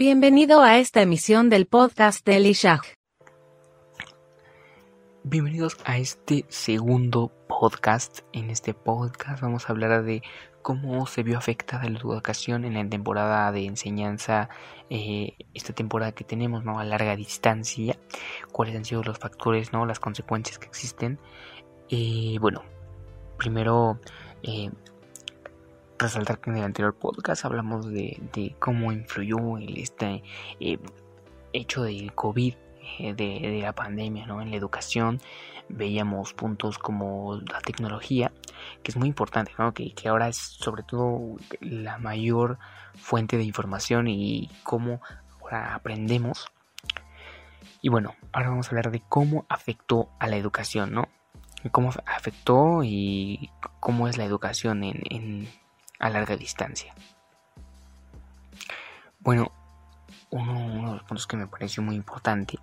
Bienvenido a esta emisión del podcast de Elishah. Bienvenidos a este segundo podcast. En este podcast vamos a hablar de cómo se vio afectada la educación en la temporada de enseñanza, eh, esta temporada que tenemos, ¿no? A larga distancia, cuáles han sido los factores, ¿no? Las consecuencias que existen. Eh, bueno, primero eh, resaltar que en el anterior podcast hablamos de, cómo influyó el, este eh, hecho del COVID, eh, de, la pandemia, ¿no? En la educación veíamos puntos como la tecnología, que es muy importante, ¿no? Que, que ahora es sobre todo la mayor fuente de información y cómo ahora aprendemos. Y bueno, ahora vamos a hablar de cómo afectó a la educación, ¿no? Cómo afectó y cómo es la educación en a larga distancia. Bueno, uno, de los puntos que me pareció muy importante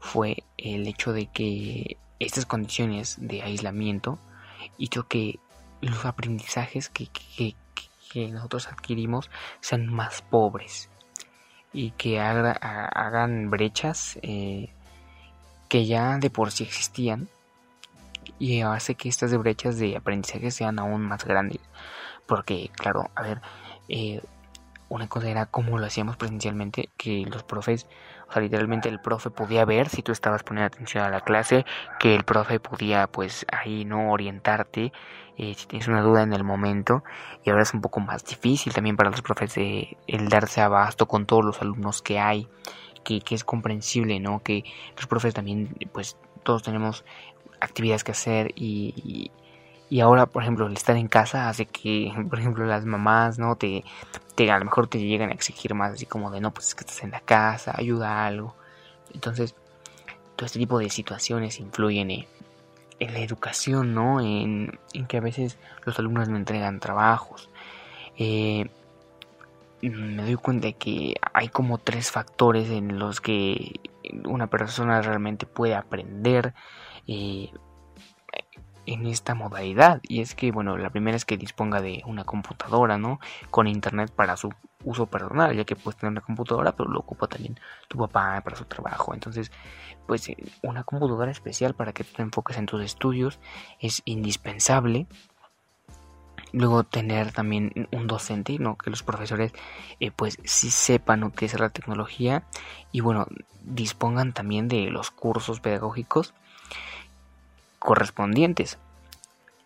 fue el hecho de que estas condiciones de aislamiento hizo que los aprendizajes que, nosotros adquirimos sean más pobres y que hagan brechas eh, que ya de por sí existían y hace que estas brechas de aprendizaje sean aún más grandes porque, claro, a ver, eh, una cosa era como lo hacíamos presencialmente, que los profes, o sea, literalmente el profe podía ver si tú estabas poniendo atención a la clase, que el profe podía, pues, ahí, ¿no? Orientarte eh, si tienes una duda en el momento. Y ahora es un poco más difícil también para los profes el darse abasto con todos los alumnos que hay, que, que es comprensible, ¿no? Que los profes también, pues, todos tenemos actividades que hacer y ahora, por ejemplo, el estar en casa hace que, por ejemplo, las mamás, ¿no? Te, te a lo mejor te llegan a exigir más, así como de, no, pues es que estás en la casa, ayuda a algo. Entonces, todo este tipo de situaciones influyen en, la educación, ¿no? En, que a veces los alumnos no entregan trabajos. Eh, me doy cuenta de que hay como tres factores en los que una persona realmente puede aprender. Eh, en esta modalidad. Y es que bueno la primera es que disponga de una computadora no con internet para su uso personal ya que puedes tener una computadora pero lo ocupa también tu papá para su trabajo. Entonces pues eh, una computadora especial para que te enfoques en tus estudios es indispensable. Luego tener también un docente no que los profesores eh, pues sí sepan es la tecnología. Y bueno dispongan también de los cursos pedagógicos correspondientes.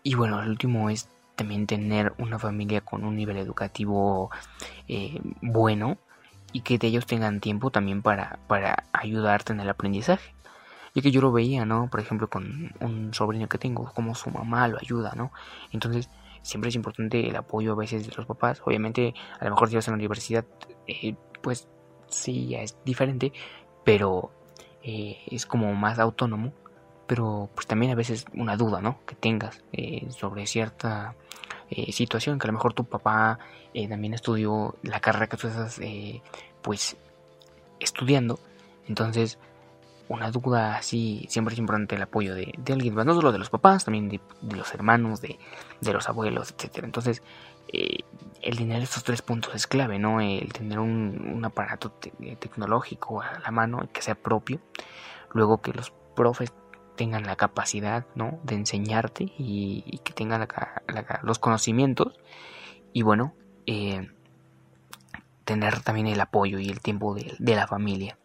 Y bueno, el último es también tener una familia con un nivel educativo eh, bueno y que de ellos tengan tiempo también para, para ayudarte en el aprendizaje. Y que yo lo veía, ¿no? Por ejemplo, con un sobrino que tengo, como su mamá lo ayuda, ¿no? Entonces, siempre es importante el apoyo a veces de los papás. Obviamente, a lo mejor si vas a la universidad, eh, pues sí, ya es diferente, pero eh, es como más autónomo pero pues también a veces una duda, ¿no? Que tengas eh, sobre cierta eh, situación, que a lo mejor tu papá eh, también estudió la carrera que tú estás pues estudiando, entonces una duda así siempre es importante el apoyo de, alguien no solo de los papás, también de, los hermanos, de, los abuelos, etcétera. Entonces el tener estos tres puntos es clave, ¿no? El tener un, aparato tecnológico a la mano que sea propio, luego que los profes tengan la capacidad ¿no? de enseñarte y, que tengan los conocimientos y bueno, eh, tener también el apoyo y el tiempo de, la familia.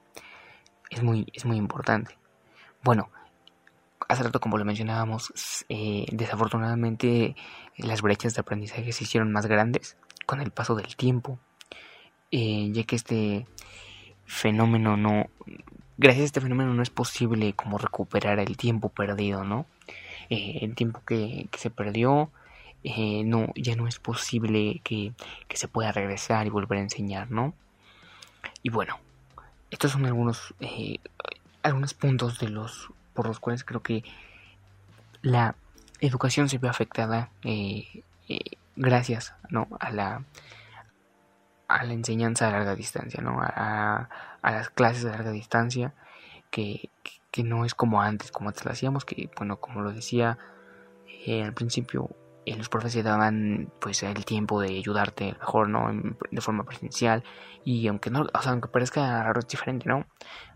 Es muy, es muy importante. Bueno, hace rato como lo mencionábamos, eh, desafortunadamente las brechas de aprendizaje se hicieron más grandes con el paso del tiempo, eh, ya que este fenómeno no, gracias a este fenómeno no es posible como recuperar el tiempo perdido, ¿no? Eh, el tiempo que, se perdió, eh, no, ya no es posible que, se pueda regresar y volver a enseñar, ¿no? Y bueno, estos son algunos, eh, algunos puntos de los por los cuales creo que la educación se ve afectada gracias ¿no? a la a la enseñanza a larga distancia, ¿no? A, a las clases a larga distancia, que, que, no es como antes, como antes lo hacíamos, que, bueno, como lo decía eh, al principio, eh, los profes se daban pues el tiempo de ayudarte mejor, ¿no? De forma presencial y aunque no, o sea, aunque parezca raro es diferente, ¿no?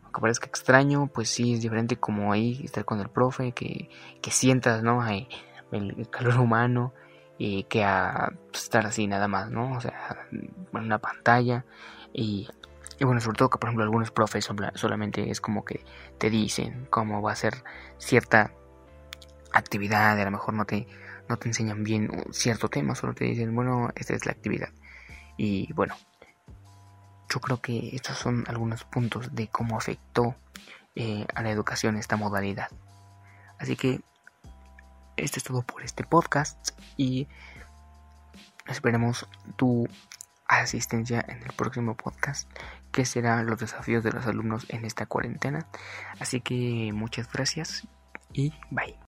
Aunque parezca extraño, pues sí es diferente como ahí estar con el profe, que, que sientas, ¿no? el, el, calor humano y que a estar así nada más, ¿no? O sea, en una pantalla y, y bueno, sobre todo que por ejemplo algunos profes solamente es como que te dicen cómo va a ser cierta actividad, a lo mejor no te no te enseñan bien cierto tema, solo te dicen, bueno, esta es la actividad. Y bueno, yo creo que estos son algunos puntos de cómo afectó eh, a la educación esta modalidad. Así que esto es todo por este podcast y esperemos tu asistencia en el próximo podcast que será los desafíos de los alumnos en esta cuarentena. Así que muchas gracias y bye.